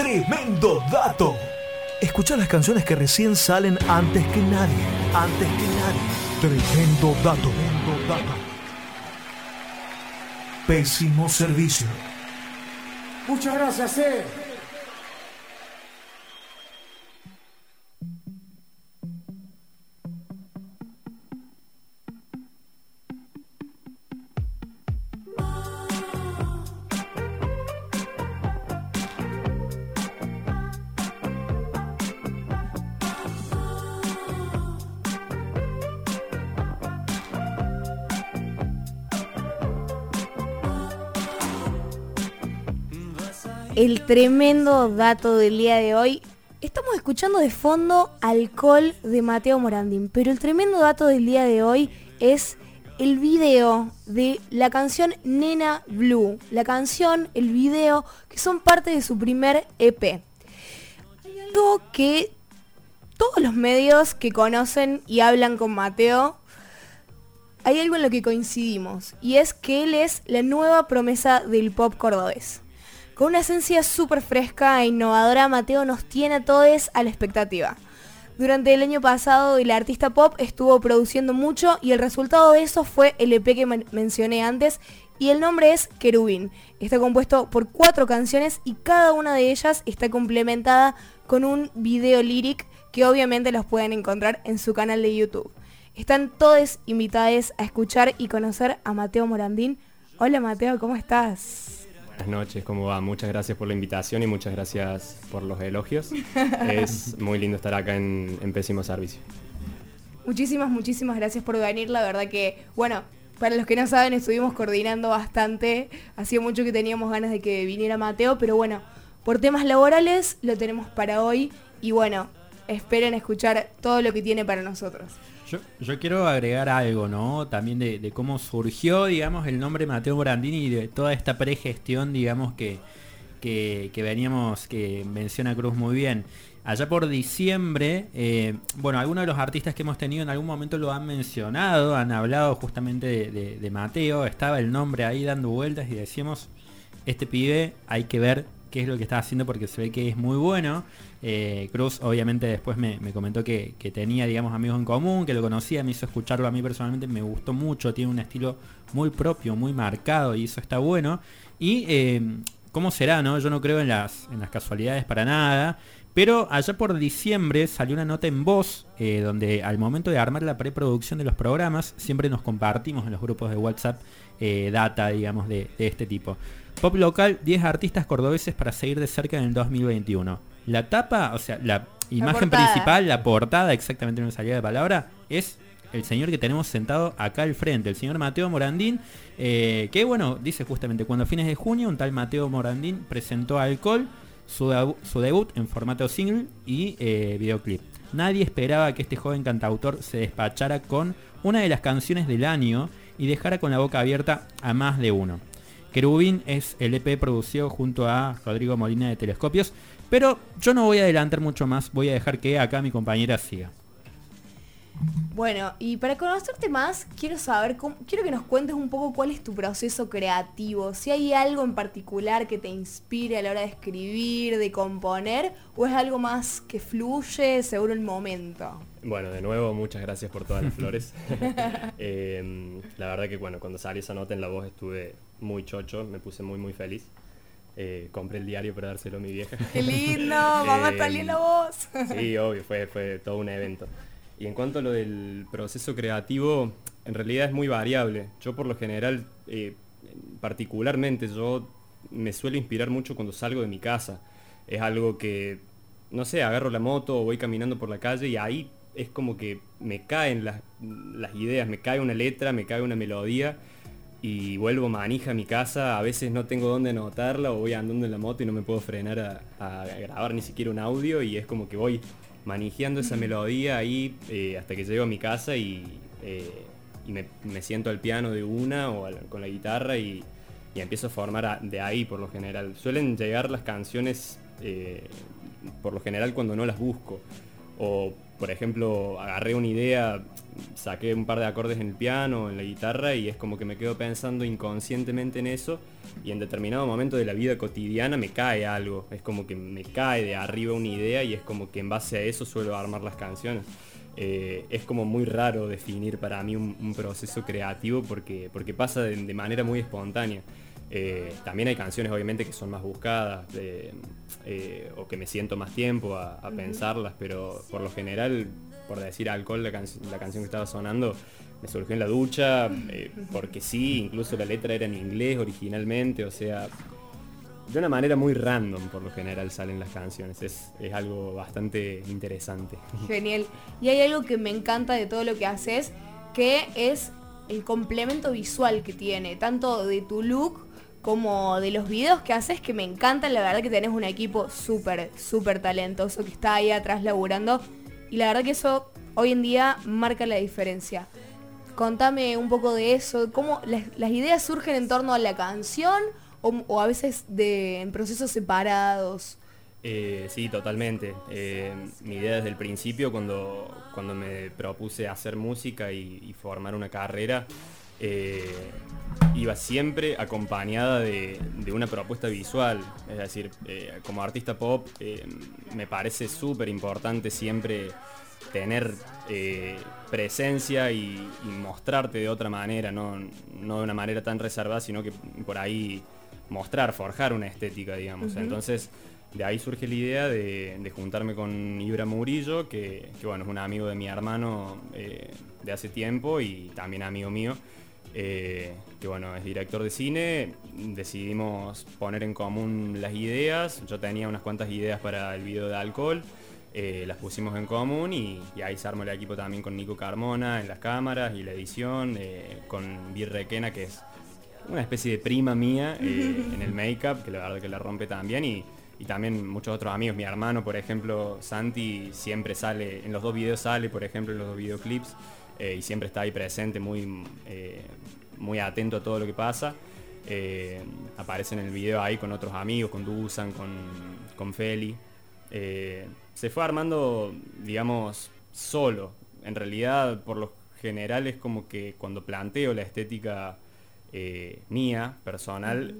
Tremendo dato. Escucha las canciones que recién salen antes que nadie. Antes que nadie. Tremendo dato. Tremendo dato. Pésimo servicio. Muchas gracias, eh. El tremendo dato del día de hoy. Estamos escuchando de fondo Alcohol de Mateo Morandín, pero el tremendo dato del día de hoy es el video de la canción Nena Blue. La canción, el video, que son parte de su primer EP. Hay algo que todos los medios que conocen y hablan con Mateo, hay algo en lo que coincidimos, y es que él es la nueva promesa del pop cordobés. Con una esencia súper fresca e innovadora, Mateo nos tiene a todos a la expectativa. Durante el año pasado el artista pop estuvo produciendo mucho y el resultado de eso fue el EP que mencioné antes y el nombre es Querubín. Está compuesto por cuatro canciones y cada una de ellas está complementada con un video lyric que obviamente los pueden encontrar en su canal de YouTube. Están todos invitados a escuchar y conocer a Mateo Morandín. Hola Mateo, ¿cómo estás? Buenas noches, ¿cómo va? Muchas gracias por la invitación y muchas gracias por los elogios. es muy lindo estar acá en, Pésimo Servicio. Muchísimas, muchísimas gracias por venir. La verdad que, bueno, para los que no saben, estuvimos coordinando bastante. Hacía mucho que teníamos ganas de que viniera Mateo, pero bueno, por temas laborales lo tenemos para hoy. Y bueno, esperen escuchar todo lo que tiene para nosotros. Yo, quiero agregar algo, ¿no? También de, cómo surgió, digamos, el nombre Mateo Morandini y de toda esta pregestión, digamos, que, que, veníamos, que menciona Cruz muy bien. Allá por diciembre, eh, bueno, algunos de los artistas que hemos tenido en algún momento lo han mencionado, han hablado justamente de, de Mateo, estaba el nombre ahí dando vueltas y decíamos, este pibe hay que ver qué es lo que está haciendo porque se ve que es muy bueno. Eh, Cruz obviamente después me, comentó que, tenía, digamos, amigos en común, que lo conocía, me hizo escucharlo a mí personalmente, me gustó mucho, tiene un estilo muy propio, muy marcado y eso está bueno. Y eh, cómo será, ¿no? Yo no creo en las, en las casualidades para nada. Pero allá por diciembre salió una nota en voz eh, donde al momento de armar la preproducción de los programas siempre nos compartimos en los grupos de WhatsApp data, digamos, de este tipo. Pop local, 10 artistas cordobeses para seguir de cerca en el 2021. La tapa, o sea, la imagen principal, la portada, exactamente no salida de palabra, es el señor que tenemos sentado acá al frente, el señor Mateo Morandín, eh, que bueno, dice justamente, cuando a fines de junio un tal Mateo Morandín presentó Alcohol, su, su debut en formato single y eh, videoclip. Nadie esperaba que este joven cantautor se despachara con una de las canciones del año y dejara con la boca abierta a más de uno. Querubín es el EP producido junto a Rodrigo Molina de Telescopios, pero yo no voy a adelantar mucho más, voy a dejar que acá mi compañera siga. Bueno, y para conocerte más, quiero saber, quiero que nos cuentes un poco cuál es tu proceso creativo, si hay algo en particular que te inspire a la hora de escribir, de componer, o es algo más que fluye según el momento. Bueno, de nuevo, muchas gracias por todas las flores. Em, la verdad que bueno, cuando salió esa nota en la voz estuve muy chocho, me puse muy muy feliz. Eh, compré el diario para dárselo a mi vieja. ¡Qué lindo! ¡Mamá, está linda voz! sí, obvio, fue, fue todo un evento. Y en cuanto a lo del proceso creativo, en realidad es muy variable. Yo por lo general, eh, particularmente, yo me suelo inspirar mucho cuando salgo de mi casa. Es algo que, no sé, agarro la moto o voy caminando por la calle y ahí es como que me caen las, las ideas, me cae una letra, me cae una melodía y vuelvo manija a mi casa, a veces no tengo dónde anotarla o voy andando en la moto y no me puedo frenar a, grabar ni siquiera un audio y es como que voy manejando esa melodía ahí eh, hasta que llego a mi casa y, eh, me, siento al piano de una o con la guitarra y, empiezo a formar de ahí por lo general. Suelen llegar las canciones eh, por lo general cuando no las busco o por ejemplo, agarré una idea, saqué un par de acordes en el piano, en la guitarra y es como que me quedo pensando inconscientemente en eso y en determinado momento de la vida cotidiana me cae algo, es como que me cae de arriba una idea y es como que en base a eso suelo armar las canciones. Eh, es como muy raro definir para mí un, proceso creativo porque, porque pasa de manera muy espontánea. Eh, también hay canciones obviamente que son más buscadas eh, o que me siento más tiempo a, pensarlas, pero por lo general, por decir alcohol, la, la, canción que estaba sonando me surgió en la ducha, eh, porque sí, incluso la letra era en inglés originalmente, o sea, de una manera muy random por lo general salen las canciones, es, es algo bastante interesante. Genial. Y hay algo que me encanta de todo lo que haces, que es el complemento visual que tiene, tanto de tu look como de los videos que haces que me encantan, la verdad que tenés un equipo súper, súper talentoso que está ahí atrás laburando y la verdad que eso hoy en día marca la diferencia. Contame un poco de eso, cómo las, ideas surgen en torno a la canción o, a veces en procesos separados. Eh, sí, totalmente. Eh, mi idea desde el principio, cuando, cuando me propuse hacer música y formar una carrera, eh, iba siempre acompañada de, una propuesta visual. Es decir, eh, como artista pop eh, me parece súper importante siempre tener presencia y, mostrarte de otra manera, no, no, de una manera tan reservada, sino que por ahí mostrar, forjar una estética, digamos. Entonces, de ahí surge la idea de, juntarme con Ibra Murillo, que, que, bueno, es un amigo de mi hermano de hace tiempo y también amigo mío. Eh, que bueno, es director de cine, decidimos poner en común las ideas, yo tenía unas cuantas ideas para el video de alcohol, eh, las pusimos en común y, ahí se armó el equipo también con Nico Carmona en las cámaras y la edición, eh, con Bir Requena, que es una especie de prima mía en el make-up, que la verdad que la rompe también. Y, y también muchos otros amigos, mi hermano por ejemplo, Santi, siempre sale, en los dos videos sale, por ejemplo, en los dos videoclips. Eh, y siempre está ahí presente, muy, eh, muy atento a todo lo que pasa. Eh, aparece en el video ahí con otros amigos, con Dusan, con, con Feli. se fue armando, digamos, solo. En realidad, por lo general, es como que cuando planteo la estética mía, personal,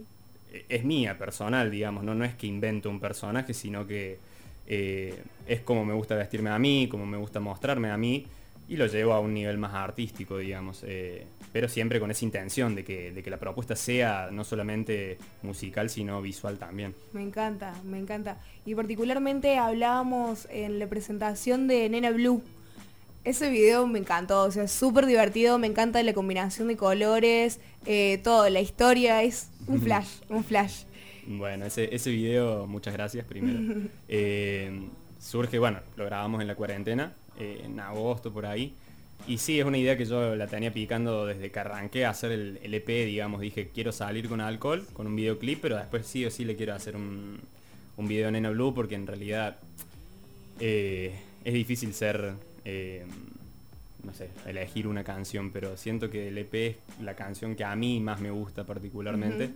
es mía, personal, digamos, ¿no? no es que invento un personaje, sino que es como me gusta vestirme a mí, como me gusta mostrarme a mí y lo llevo a un nivel más artístico, digamos, eh, pero siempre con esa intención de que, de que, la propuesta sea no solamente musical, sino visual también. Me encanta, me encanta. Y particularmente hablábamos en la presentación de Nena Blue. Ese video me encantó, o sea, súper divertido, me encanta la combinación de colores, eh, todo, la historia es un flash, un flash. Bueno, ese, ese video, muchas gracias primero. Eh, surge, bueno, lo grabamos en la cuarentena, eh, en agosto por ahí. Y sí, es una idea que yo la tenía picando desde que arranqué a hacer el, EP, digamos. Dije, quiero salir con alcohol, con un videoclip, pero después sí o sí le quiero hacer un, un video en Nena Blue porque en realidad eh, es difícil ser, eh, no sé, elegir una canción, pero siento que el EP es la canción que a mí más me gusta particularmente.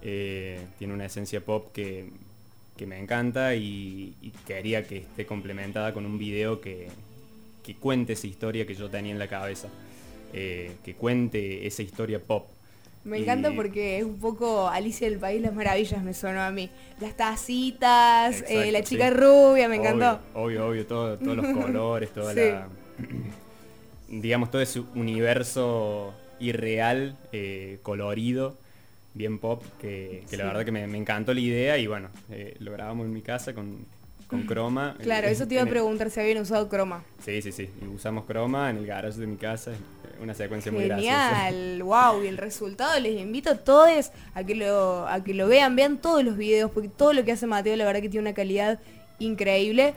tiene una esencia pop que, que me encanta y, y, quería que esté complementada con un video que, que cuente esa historia que yo tenía en la cabeza, eh, que cuente esa historia pop. Me encanta porque es un poco Alicia del País las Maravillas, me sonó a mí. Las tacitas, eh, la chica rubia, me encantó. Obvio, obvio, todos los colores, toda la. digamos, todo ese universo irreal, eh, colorido, bien pop, que, la verdad que me, encantó la idea y bueno, lo grabamos en mi casa con, con croma. Claro, eso te iba a preguntar si habían usado croma. Sí, sí, sí. usamos croma en el garage de mi casa. Una secuencia muy graciosa. Genial, wow. Y el resultado les invito a todos a que lo, a que lo vean, vean todos los videos, porque todo lo que hace Mateo la verdad que tiene una calidad increíble.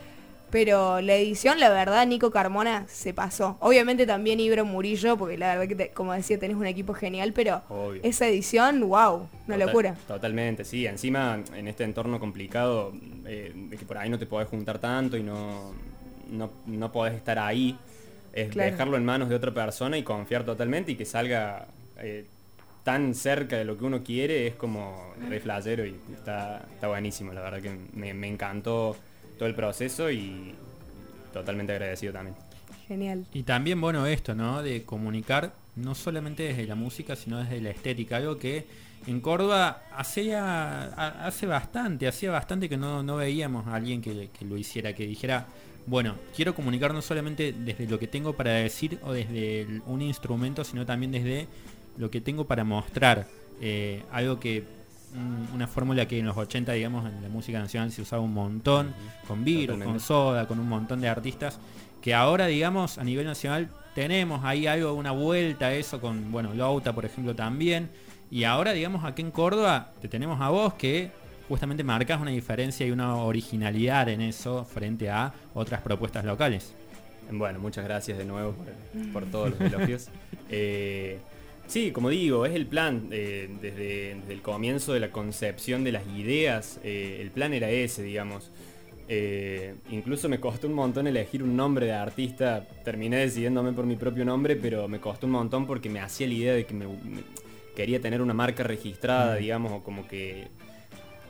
Pero la edición, la verdad, Nico Carmona se pasó. Obviamente también Ibro Murillo, porque la verdad que, como decía, tenés un equipo genial, pero esa edición, wow, una locura. Totalmente, sí. Encima, en este entorno complicado, eh, de que por ahí no te podés juntar tanto y no, no, podés estar ahí, es dejarlo en manos de otra persona y confiar totalmente y que salga eh, tan cerca de lo que uno quiere, es como re y está, está buenísimo. La verdad que me, me encantó todo el proceso y, totalmente agradecido también. Genial. Y también, bueno, esto, ¿no? De comunicar no solamente desde la música, sino desde la estética. Algo que en Córdoba hacía, hace bastante, hacía bastante que no, no veíamos a alguien que, que, lo hiciera, que dijera, bueno, quiero comunicar no solamente desde lo que tengo para decir o desde un instrumento, sino también desde lo que tengo para mostrar. Eh, algo que una fórmula que en los 80, digamos, en la música nacional se usaba un montón, con Virus, con Soda, con un montón de artistas, que ahora, digamos, a nivel nacional tenemos ahí algo, una vuelta a eso con, bueno, Lauta, por ejemplo, también. Y ahora, digamos, aquí en Córdoba, te tenemos a vos que justamente marcas una diferencia y una originalidad en eso frente a otras propuestas locales. Bueno, muchas gracias de nuevo por, todos los elogios. Eh, Sí, como digo, es el plan. Eh, desde, el comienzo de la concepción de las ideas, eh, el plan era ese, digamos. Eh, incluso me costó un montón elegir un nombre de artista. Terminé decidiéndome por mi propio nombre, pero me costó un montón porque me hacía la idea de que me, quería tener una marca registrada, mm. digamos, o como que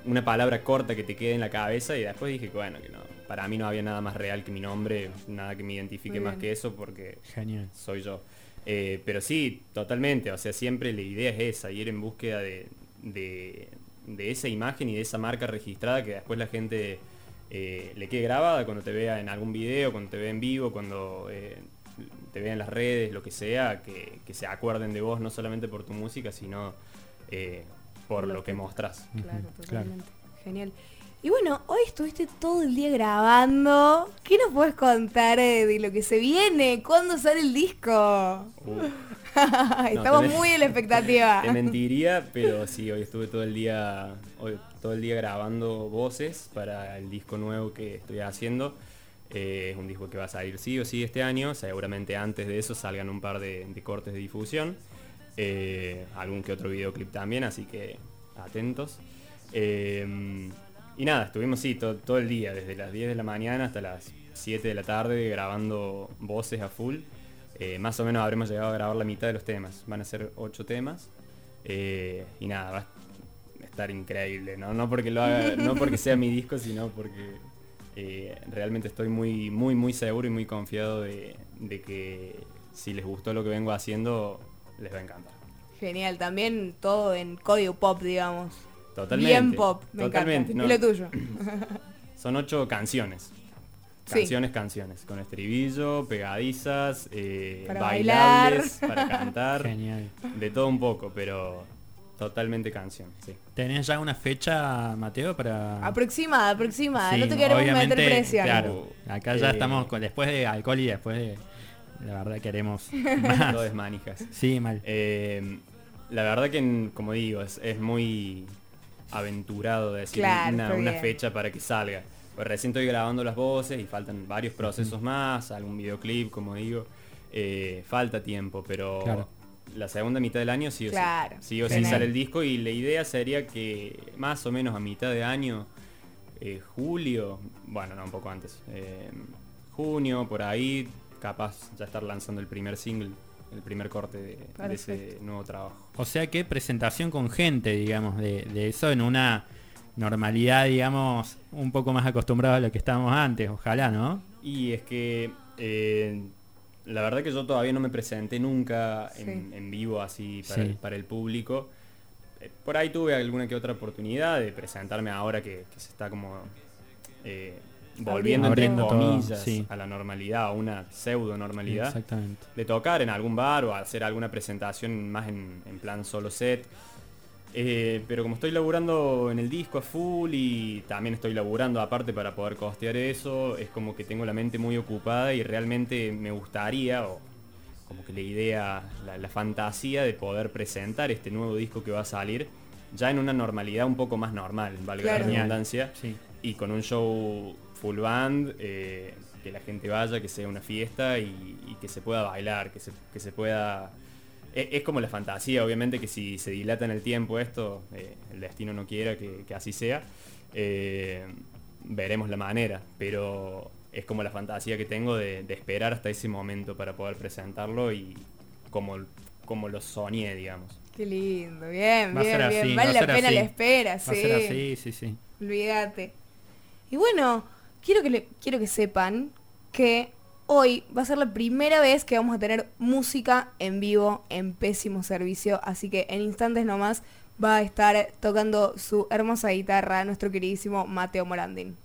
una palabra corta que te quede en la cabeza y después dije que bueno, que no, para mí no había nada más real que mi nombre, nada que me identifique más que eso porque Genial. soy yo. Eh, pero sí, totalmente, o sea, siempre la idea es esa, ir en búsqueda de, de, esa imagen y de esa marca registrada que después la gente eh, le quede grabada cuando te vea en algún video, cuando te vea en vivo, cuando eh, te vea en las redes, lo que sea, que, se acuerden de vos no solamente por tu música, sino por lo, que, mostrás. Claro, totalmente. Genial. Y bueno, hoy estuviste todo el día grabando. ¿Qué nos puedes contar de lo que se viene? ¿Cuándo sale el disco? Uh. Estamos muy en la expectativa. Te mentiría, pero sí, hoy estuve todo el día, hoy, todo el día grabando voces para el disco nuevo que estoy haciendo. Eh, es un disco que va a salir sí o sí este año. Seguramente antes de eso salgan un par de, cortes de difusión. Eh, algún que otro videoclip también, así que atentos. Y nada, estuvimos sí, todo, el día, desde las 10 de la mañana hasta las 7 de la tarde, grabando voces a full. Eh, más o menos habremos llegado a grabar la mitad de los temas. Van a ser 8 temas. Eh, y nada, va a estar increíble. No, no, porque, lo haga, no porque sea mi disco, sino porque eh, realmente estoy muy, muy, muy seguro y muy confiado de, de que si les gustó lo que vengo haciendo, les va a encantar. Genial, también todo en código pop, digamos. Totalmente. Bien pop, me totalmente. No, y lo tuyo. Son ocho canciones. Canciones, canciones. Con estribillo, pegadizas, eh, para bailables, para cantar. Genial. De todo un poco, pero totalmente canción, sí. ¿Tenés ya una fecha, Mateo, para...? Aproximada, aproximada. no te queremos meter presión. Claro, acá ya eh, estamos con, después de alcohol y después de... La verdad queremos más. Todo es manijas. Sí, mal. Eh, la verdad que, como digo, es, es muy aventurado de decir una, fecha para que salga. Pues recién estoy grabando las voces y faltan varios procesos más, algún videoclip, como digo. Eh, falta tiempo, pero la segunda mitad del año sí o sí. Sí o sí sale el disco y la idea sería que más o menos a mitad de año, eh, julio, bueno, no, un poco antes, eh, junio, por ahí, capaz ya estar lanzando el primer single el primer corte de, ese nuevo trabajo. O sea que presentación con gente, digamos, de, eso en una normalidad, digamos, un poco más acostumbrado a lo que estábamos antes, ojalá, ¿no? Y es que eh, la verdad que yo todavía no me presenté nunca en, vivo así para, el, público. Eh, por ahí tuve alguna que otra oportunidad de presentarme ahora que, se está como eh, volviendo entre comillas a la normalidad, a una pseudo normalidad, de tocar en algún bar o hacer alguna presentación más en, plan solo set. Eh, pero como estoy laburando en el disco a full y también estoy laburando aparte para poder costear eso, es como que tengo la mente muy ocupada y realmente me gustaría, o como que la idea, la, fantasía de poder presentar este nuevo disco que va a salir ya en una normalidad un poco más normal, valga la redundancia, y con un show full band, eh, que la gente vaya, que sea una fiesta y, que se pueda bailar, que se, que se pueda... E, es, como la fantasía, obviamente que si se dilata en el tiempo esto, eh, el destino no quiera que, así sea, eh, veremos la manera, pero es como la fantasía que tengo de, esperar hasta ese momento para poder presentarlo y como, como lo soñé, digamos. Qué lindo, bien, bien, bien. vale la pena la espera, sí. sí, sí, sí. Olvídate. Y bueno, quiero que, quiero que sepan que hoy va a ser la primera vez que vamos a tener música en vivo en pésimo servicio, así que en instantes nomás va a estar tocando su hermosa guitarra nuestro queridísimo Mateo Morandin.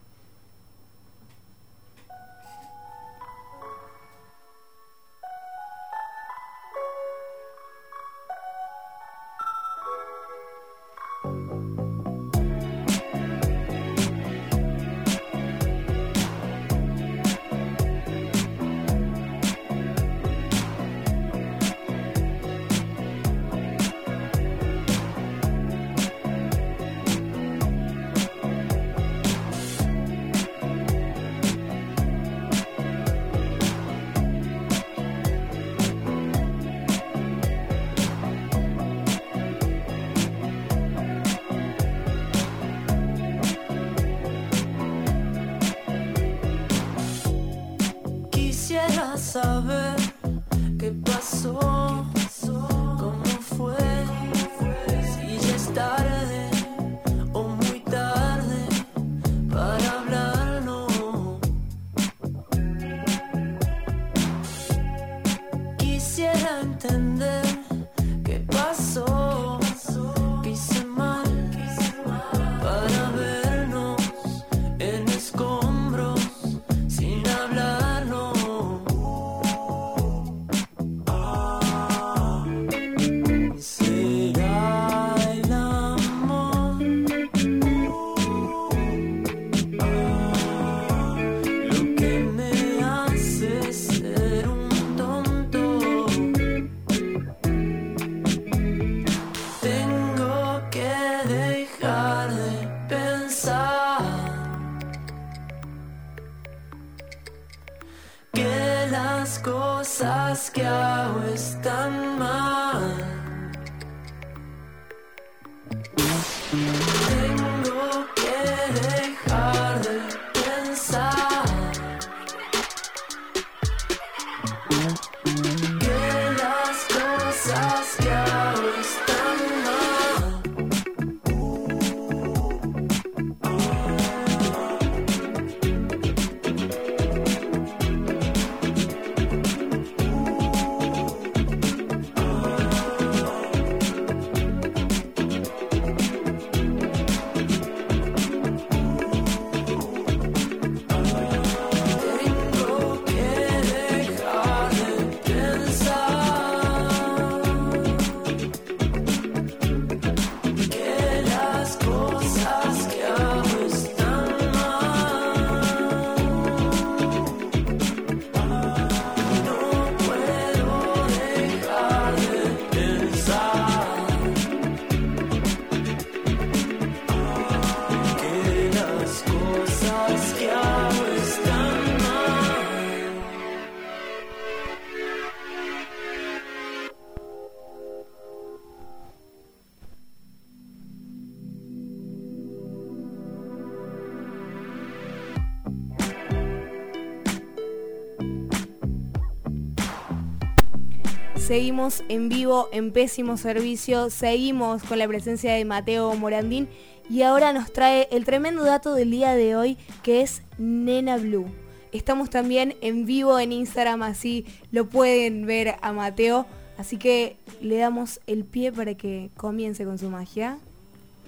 Seguimos en vivo, en pésimo servicio, seguimos con la presencia de Mateo Morandín y ahora nos trae el tremendo dato del día de hoy que es Nena Blue. Estamos también en vivo en Instagram, así lo pueden ver a Mateo, así que le damos el pie para que comience con su magia.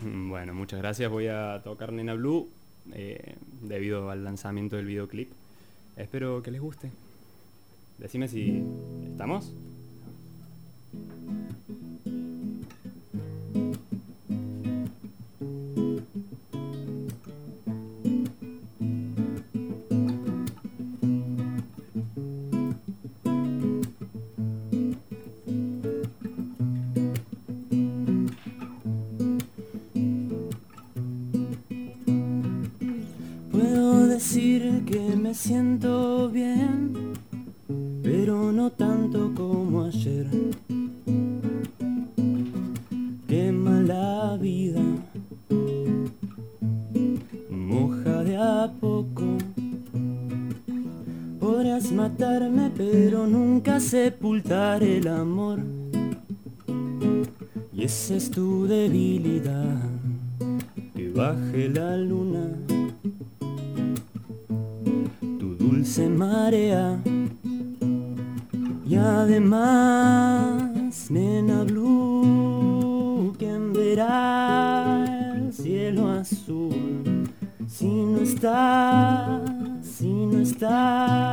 Mm, Bueno, muchas gracias. Voy a tocar Nena Blue eh, debido al lanzamiento del videoclip. Espero que les guste. Decime si estamos. Puedo decir que me siento bien, pero no tanto como ayer. Matarme, pero nunca sepultar el amor. Y esa es tu debilidad, que baje la luna tu dulce marea. Y además, nena blue, ¿quién verá el cielo azul? Si no estás, si no estás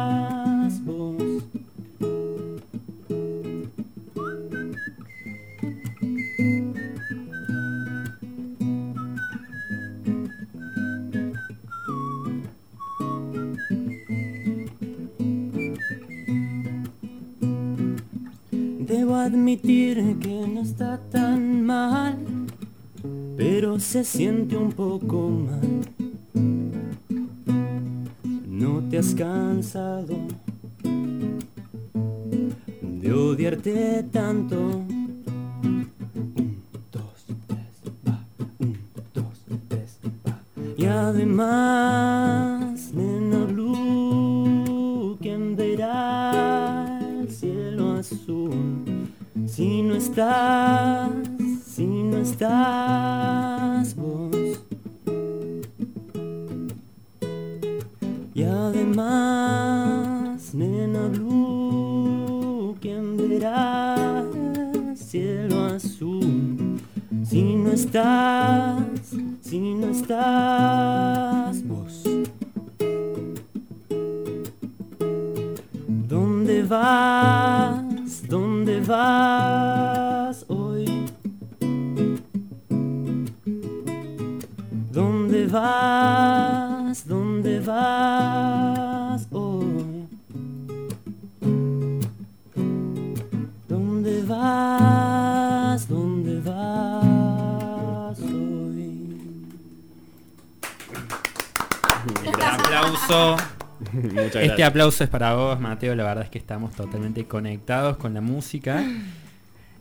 blue, ¿quién verá el cielo azul? Si no estás, si no estás vos. ¿Dónde vas? ¿Dónde vas hoy? ¿Dónde vas? Aplauso. Muchas Este gracias. aplauso es para vos, Mateo. La verdad es que estamos totalmente conectados con la música.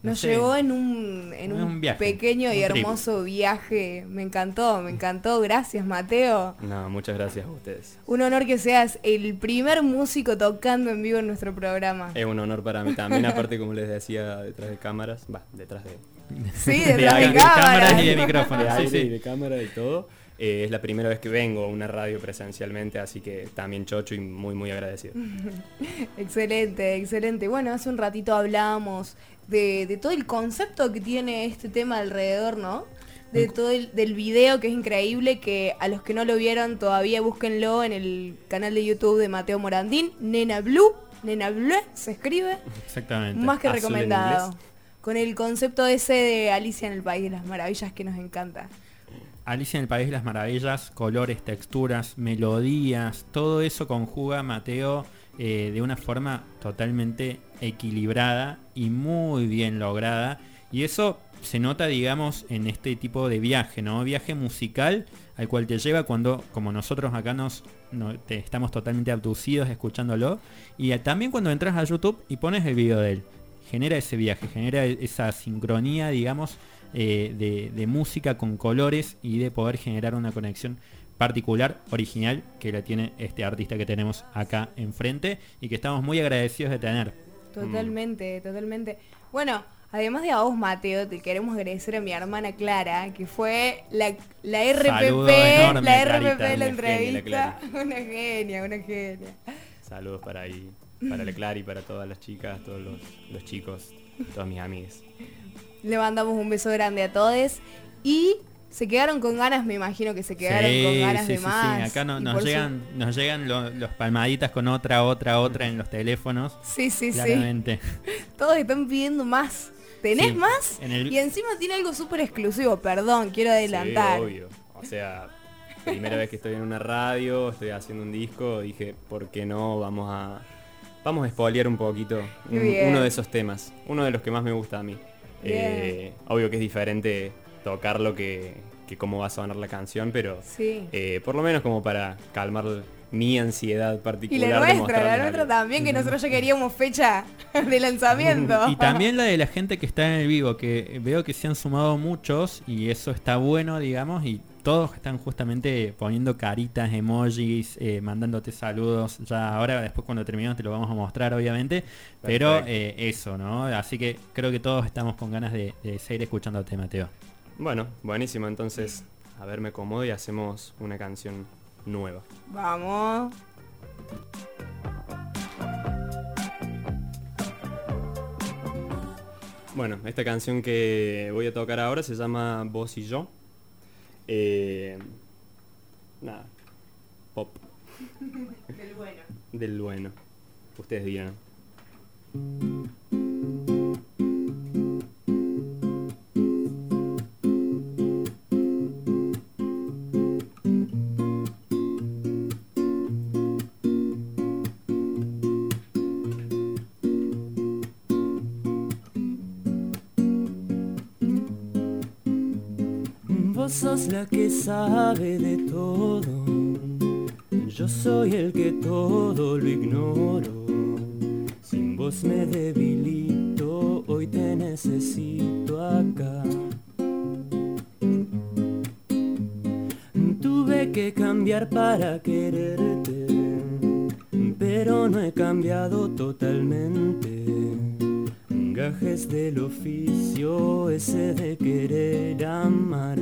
No Nos sé, llevó en un, en Un un, viaje, pequeño y trip. hermoso viaje. Me encantó, me encantó. Gracias, Mateo. No, muchas gracias a ustedes. Un honor que seas el primer músico tocando en vivo en nuestro programa. Es un honor para mí también, aparte como les decía, detrás de cámaras, va, detrás de, Sí, de, detrás de, de cámara. cámaras y de de micrófonos. sí, aire sí. y de cámara y todo. Eh, es la primera vez que vengo a una radio presencialmente, así que también chocho y muy muy agradecido. Excelente, excelente. Bueno, hace un ratito hablábamos de, de todo el concepto que tiene este tema alrededor, ¿no? De todo el del video que es increíble, que a los que no lo vieron todavía búsquenlo en el canal de YouTube de Mateo Morandín, Nena Blue, Nena Blue se escribe, Exactamente. más que Azul recomendado. Con el concepto ese de Alicia en el País de las Maravillas que nos encanta. Alicia en el País de las Maravillas, colores, texturas, melodías, todo eso conjuga Mateo eh, de una forma totalmente equilibrada y muy bien lograda. Y eso se nota, digamos, en este tipo de viaje, ¿no? Viaje musical al cual te lleva cuando, como nosotros acá nos estamos totalmente abducidos escuchándolo. Y también cuando entras a YouTube y pones el video de él. Genera ese viaje, genera e- esa sincronía, digamos, eh, de, de música con colores y de poder generar una conexión particular, original, que la tiene este artista que tenemos acá enfrente y que estamos muy agradecidos de tener. Totalmente, totalmente. Bueno, además de a vos, Mateo, te queremos agradecer a mi hermana Clara, que fue la, la RPP, enorme, la Clarita, RPP de la genia, la entrevista. Clara. Una genia, una genia. Saludos para ahí, para Leclar y para todas las chicas, todos los, los chicos, todas mis amigas. Le mandamos un beso grande a todos y se quedaron con ganas, me imagino que se quedaron Sí, con ganas sí, de sí, más. sí. Acá no- nos, su- llegan, nos llegan lo- los palmaditas con otra, otra, otra en los teléfonos. Sí, sí, sí. Claramente. Todos están pidiendo más. ¿Tenés Sí, más? en el- Y encima tiene algo súper exclusivo, perdón, quiero Sí, adelantar. obvio. O sea, primera vez que estoy en una radio, estoy haciendo un disco, dije, ¿por qué no? Vamos a vamos a spoilear un poquito un- uno de esos temas, uno de los que más me gusta a mí. Eh, obvio que es diferente tocarlo que, que cómo va a sonar la canción, pero Sí. eh, por lo menos como para calmar mi ansiedad Y particular. la de nuestra, la nuestra algo. también, que nosotros ya queríamos fecha de lanzamiento. Y también la de la gente que está en el vivo, que veo que se han sumado muchos y eso está bueno, digamos, y todos están justamente poniendo caritas, emojis, eh, mandándote saludos. Ya ahora, después cuando terminemos te lo vamos a mostrar, obviamente. Pero eh, eso, ¿no? Así que creo que todos estamos con ganas de, de seguir escuchándote, Mateo. Bueno, buenísimo, entonces, a ver, me acomodo y hacemos una canción nueva. Vamos. Bueno, esta canción que voy a tocar ahora se llama Vos y yo. Eh, nada, pop. Del bueno. Del bueno. Ustedes dirán. Sos la que sabe de todo. Yo soy el que todo lo ignoro. Sin vos me debilito, hoy te necesito acá. Tuve que cambiar para quererte, pero no he cambiado totalmente. Gajes del oficio, ese de querer amar.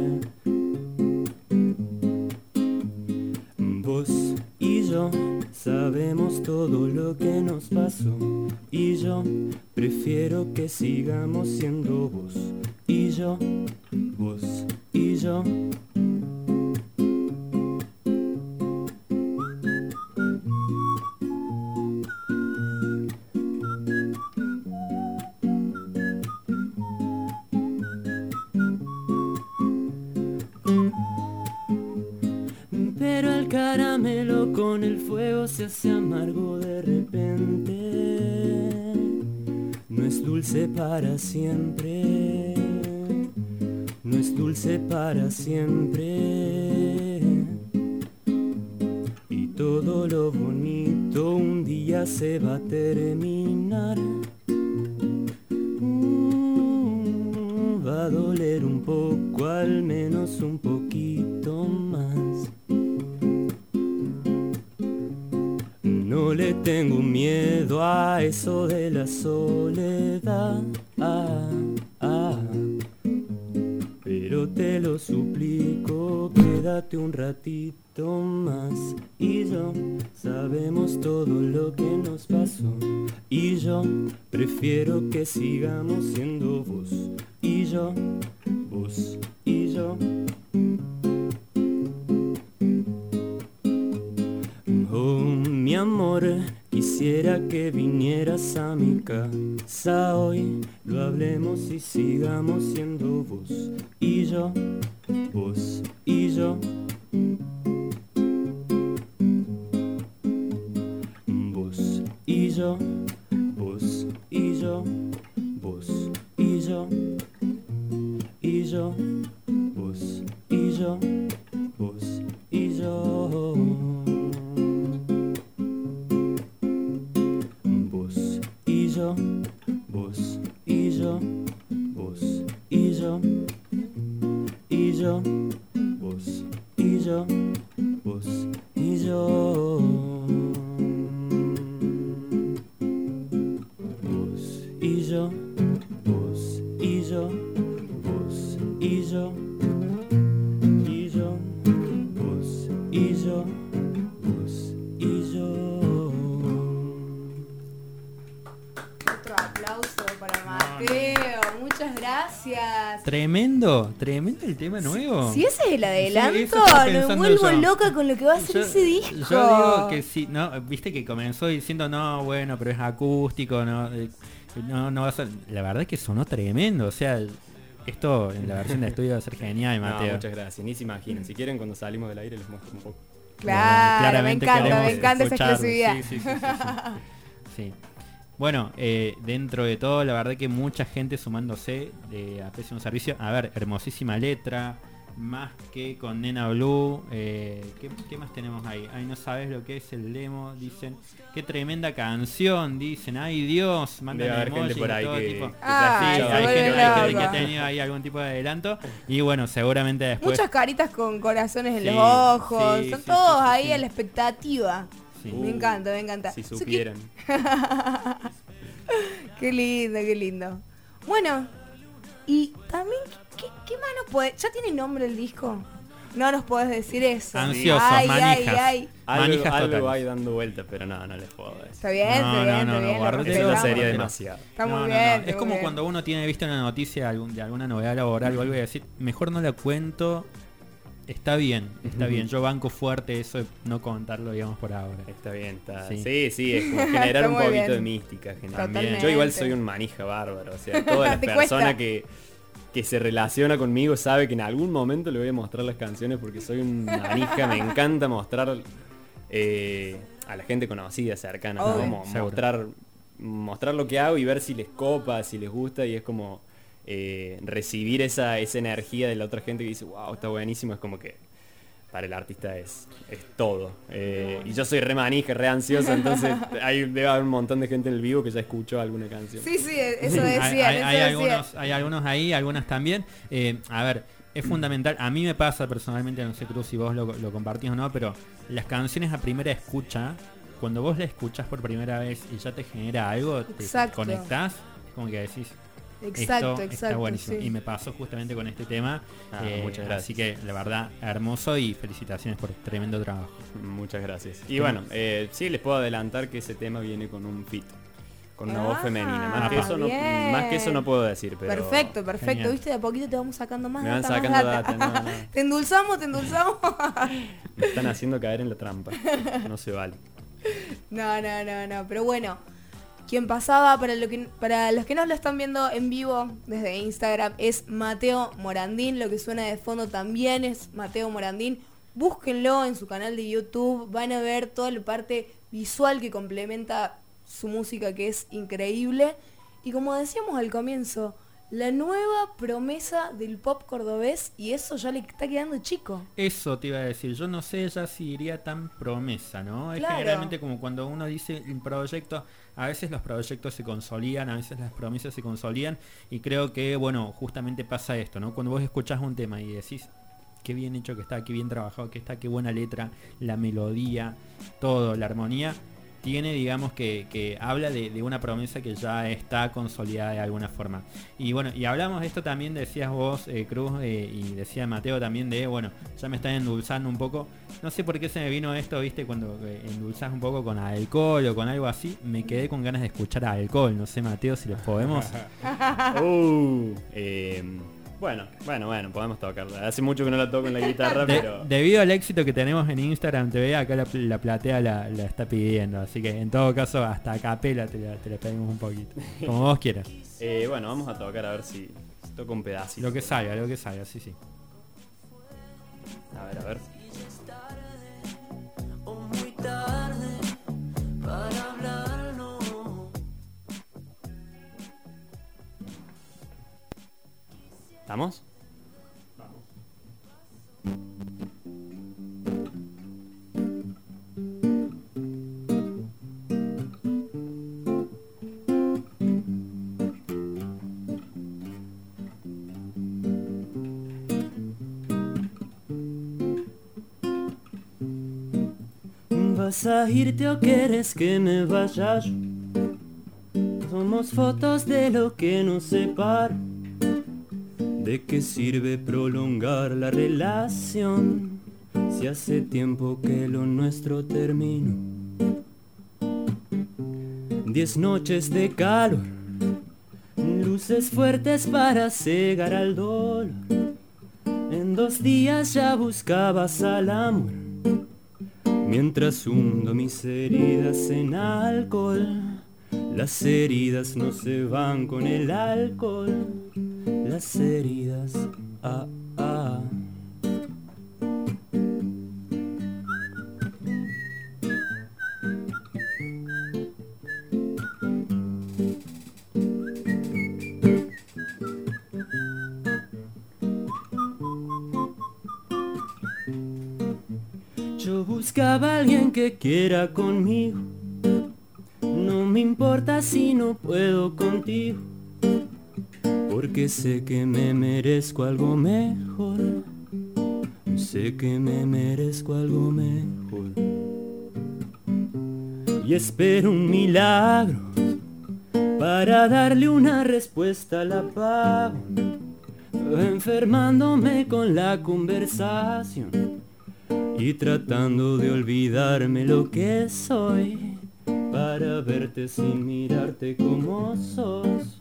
Caramelo con el fuego se hace amargo de repente. No es dulce para siempre. No es dulce para siempre. Y todo lo bonito un día se va a terminar. Lo hablemos y sigamos siendo vos y yo, vos y yo. Vos y yo, estaba me vuelvo yo. loca con lo que va a ser ese disco. Yo digo que sí, no, viste que comenzó diciendo no, bueno, pero es acústico, no, eh, no, no va a ser. La verdad es que sonó tremendo, o sea, esto en la versión de estudio va a ser genial, No, Mateo. muchas gracias. Ni se imaginan. Si quieren, cuando salimos del aire les muestro un poco. Claro, me Claramente encanta, queremos me encanta esa exclusividad. Sí, sí, sí, sí, sí. Sí. Bueno, eh, dentro de todo, la verdad que mucha gente sumándose de a Pésimo Servicio. A ver, hermosísima letra, más que con Nena Blue. eh, ¿qué, qué más tenemos ahí? Ay, no sabes lo que es el demo, dicen. Qué tremenda canción, dicen. Ay, Dios, mandan Debe haber gente por ahí todo que, tipo. que se Ah, Sí, hay gente, hay gente que ha tenido ahí algún tipo de adelanto. Y bueno, seguramente después... Muchas caritas con corazones en Sí, los ojos. sí, Son sí, todos ahí sí. a la expectativa. Sí. Me encanta, me encanta. Si supieran. Qué lindo, qué lindo. Bueno, y también, ¿qué, más nos puede? ¿Ya tiene nombre el disco? No nos podés decir eso. Ansiosos, Ay, ay, manijas. ay. Algo, Manijas algo totales. hay dando vueltas, pero no, no les puedo decir. Está bien, No, está no, bien, no, está no, bien. lo guardate Eso sería demasiado. Está muy No, no, bien. no. está Es muy como bien. cuando uno tiene visto una noticia de, algún- de alguna novedad laboral o algo y decir, mejor no la cuento. Está bien, está bien. Yo banco fuerte eso de no contarlo, digamos, por ahora. Está bien, está. Sí. Sí, sí, es como generar Está un poquito bien. de mística. generar- Totalmente. Yo igual soy un manija bárbaro. O sea, toda la Te persona cuesta. que, que se relaciona conmigo sabe que en algún momento le voy a mostrar las canciones porque soy un manija. me encanta mostrar eh, a la gente conocida, cercana, Seguro. mostrar, mostrar lo que hago y ver si les copa, si les gusta y es como eh, recibir esa, esa energía de la otra gente que dice, wow, está buenísimo, es como que para el artista es, es todo. Eh, y yo soy re manija, re ansioso, entonces hay, debe haber un montón de gente en el vivo que ya escuchó alguna canción. Sí, sí, eso hay, decía. hay- eso hay decía. algunos, hay algunos ahí, algunas también. Eh, a ver, es fundamental. A mí me pasa personalmente, no sé Cruz si vos lo, lo compartís o no, pero las canciones a primera escucha, cuando vos la escuchás por primera vez y ya te genera algo, te Exacto. conectás, es como que decís, Exacto, esto exacto. está buenísimo. sí. Y me pasó justamente con este tema. Ah, eh, muchas gracias. Así que la verdad, hermoso y felicitaciones por tremendo trabajo. Muchas gracias. Y bueno, eh, sí, les puedo adelantar que ese tema viene con un fit. Con una voz Ah, femenina. Más que, eso no, bien. más que eso no puedo decir, pero... Perfecto, perfecto. Genial. Viste, de a poquito te vamos sacando más Me van data, más sacando data. data, no, no. te endulzamos, te endulzamos. Me están haciendo caer en la trampa. No se vale. no, no, no, no. Pero bueno, quien pasaba, para, lo que, para los que no lo están viendo en vivo desde Instagram, es Mateo Morandín. Lo que suena de fondo también es Mateo Morandín. Búsquenlo en su canal de YouTube. Van a ver toda la parte visual que complementa su música, que es increíble. Y como decíamos al comienzo, la nueva promesa del pop cordobés y eso ya le está quedando chico. Eso te iba a decir, yo no sé ya si iría tan promesa, ¿no? Es generalmente como cuando uno dice un proyecto, a veces los proyectos se consolidan, a veces las promesas se consolidan y creo que, bueno, justamente pasa esto, ¿no? Cuando vos escuchás un tema y decís, qué bien hecho que está, qué bien trabajado que está, qué buena letra, la melodía, todo, la armonía, tiene, digamos, que, que habla de, de una promesa que ya está consolidada de alguna forma. Y bueno, y hablamos de esto también, decías vos, eh, Cruz, eh, y decía Mateo también de, bueno, ya me están endulzando un poco. No sé por qué se me vino esto, viste, cuando eh, endulzás un poco con alcohol o con algo así, me quedé con ganas de escuchar alcohol. No sé, Mateo, si les podemos. Uh, eh, bueno, bueno, bueno, podemos tocarla. Hace mucho que no la toco en la guitarra, De- pero... debido al éxito que tenemos en Instagram TV, acá la, la platea la, la está pidiendo. Así que en todo caso, hasta a capela te la, te la pedimos un poquito. Como vos quieras. Eh, bueno, vamos a tocar a ver si, si toco un pedacito. Lo que salga, lo que salga, sí, sí. A ver, a ver. ¿Estamos? ¿Vas a irte o quieres que me vaya yo? Somos fotos de lo que nos separa. ¿De qué sirve prolongar la relación si hace tiempo que lo nuestro terminó? Diez noches de calor, luces fuertes para cegar al dolor. En dos días ya buscabas al amor. Mientras hundo mis heridas en alcohol, las heridas no se van con el alcohol. Las heridas, ah, ah. Yo buscaba alguien que quiera conmigo. No me importa si no puedo contigo. Porque sé que me merezco algo mejor. Sé que me merezco algo mejor. Y espero un milagro para darle una respuesta al apago. enfermándome con la conversación y tratando de olvidarme lo que soy para verte sin mirarte como sos.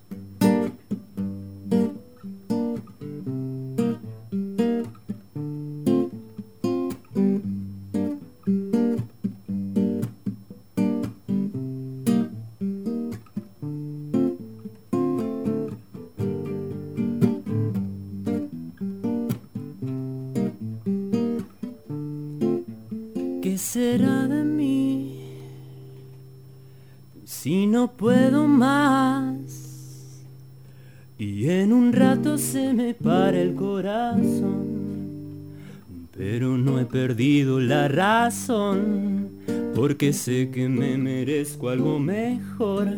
Perdido la razón, porque sé que me merezco algo mejor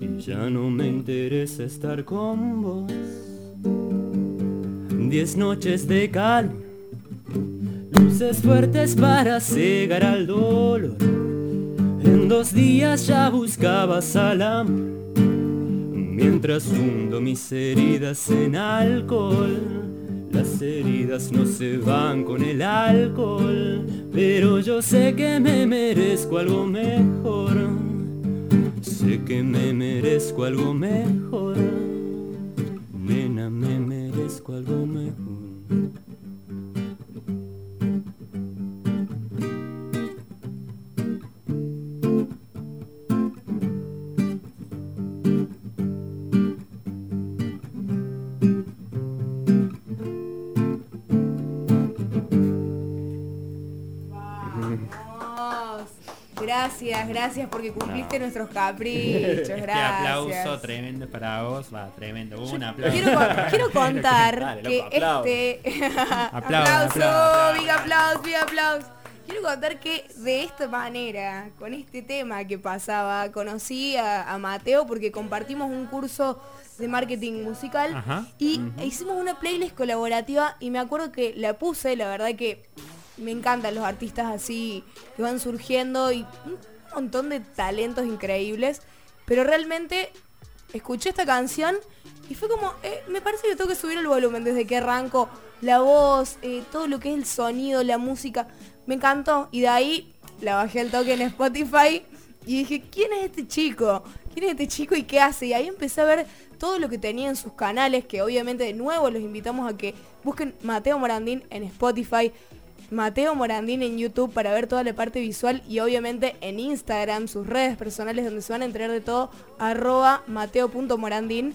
y ya no me interesa estar con vos. Diez noches de calma luces fuertes para cegar al dolor. En dos días ya buscabas al amor, mientras hundo mis heridas en alcohol. Las heridas no se van con el alcohol, pero yo sé que me merezco algo mejor. Sé que me merezco algo mejor. Nena, me merezco algo mejor. Gracias, gracias porque cumpliste nuestros caprichos. Este Gracias. aplauso tremendo para vos, va, tremendo. Un aplauso. Quiero, con- quiero contar Dale, que este aplauso, aplauda. big aplauso, big aplauso. Quiero contar que de esta manera, con este tema que pasaba, conocí a, a Mateo porque compartimos un curso de marketing musical Ajá. y hicimos una playlist colaborativa y me acuerdo que la puse, la verdad que me encantan los artistas así que van surgiendo y un montón de talentos increíbles, pero realmente escuché esta canción y fue como, eh, me parece que tengo que subir el volumen desde que arranco, la voz, eh, todo lo que es el sonido, la música, me encantó y de ahí la bajé al toque en Spotify y dije, ¿quién es este chico? ¿Quién es este chico y qué hace? Y ahí empecé a ver todo lo que tenía en sus canales, que obviamente de nuevo los invitamos a que busquen Mateo Morandín en Spotify, Mateo Morandín en YouTube para ver toda la parte visual y obviamente en Instagram, sus redes personales donde se van a enterar de todo, arroba mateo.morandín.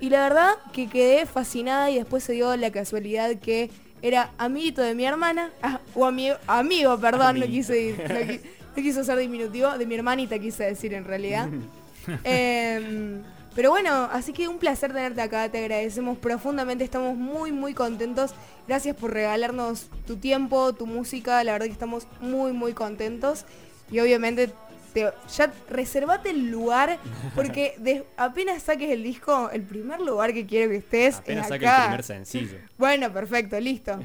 Y la verdad que quedé fascinada y después se dio la casualidad que era amiguito de mi hermana, ah, o amigo, amigo, perdón, no quise, no, qui- no quiso ser diminutivo, de mi hermanita quise decir en realidad. Em, pero bueno, así que un placer tenerte acá, te agradecemos profundamente, estamos muy muy contentos. Gracias por regalarnos tu tiempo, tu música, la verdad que estamos muy muy contentos. Y obviamente te- ya reservate el lugar, porque de- apenas saques el disco, el primer lugar que quiero que estés Apenas es el primer sencillo. Bueno, perfecto, listo.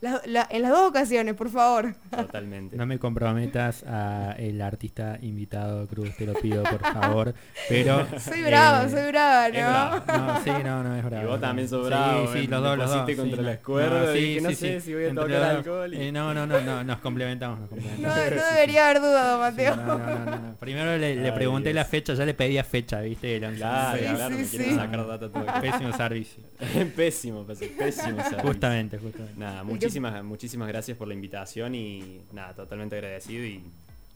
La- la- en las dos ocasiones, por favor. Totalmente. No me comprometas a el artista invitado, Cruz, te lo pido por favor. Pero. Soy brava, eh, soy brava, ¿no? brava. No, sí, no, no es bravo. Y vos también sos Sí, bravo, Sí, eh, los dos, los dos. contra sí, la no. y sí, no sí, sé sí. si voy a Entre tocar alcohol y- Eh, no, no, no, no, nos complementamos, nos No, complementamos. no debería haber dudado, Mateo. No, no, no, no. Primero le, pregunté Dios. la fecha, ya le pedía fecha, ¿viste? El once. Claro, Sí, claro, sí, me sí. quieren sacar data todo. Pésimo servicio. pésimo, pésimo, pésimo. servicio. Justamente, justamente. Nada, muchísimas, muchísimas gracias por la invitación y nada, totalmente agradecido y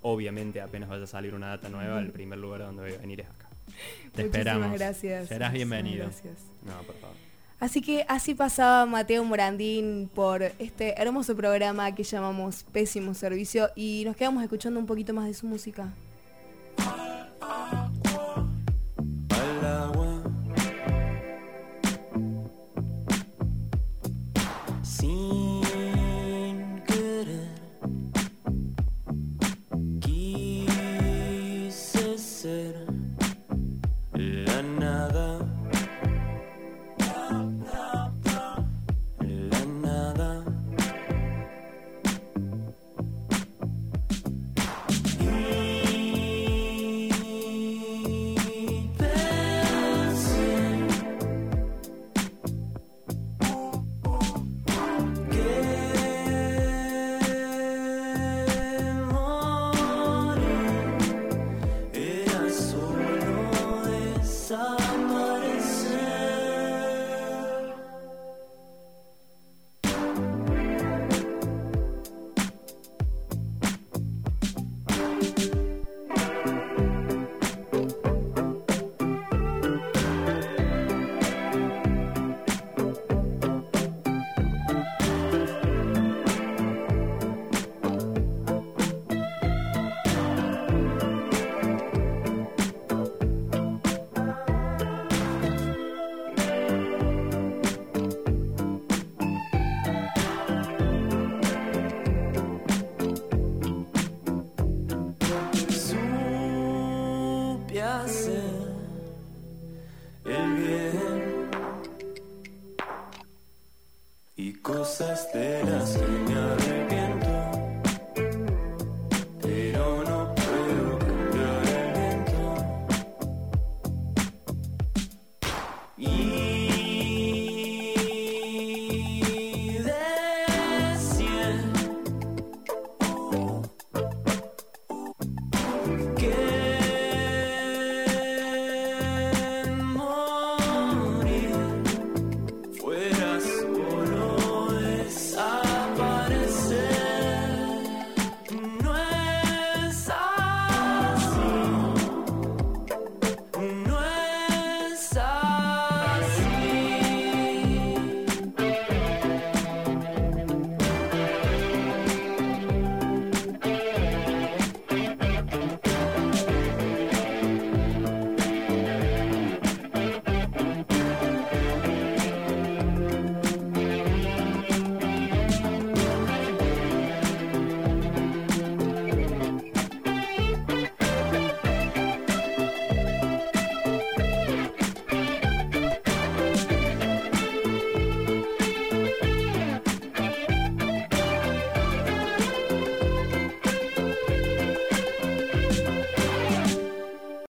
obviamente apenas vaya a salir una data nueva, el primer lugar donde voy a venir es acá. Te Muchísimas esperamos. gracias. Serás muchísimas bienvenido. gracias. No, por favor. Así que así pasaba Mateo Morandín por este hermoso programa que llamamos Pésimo Servicio y nos quedamos escuchando un poquito más de su música.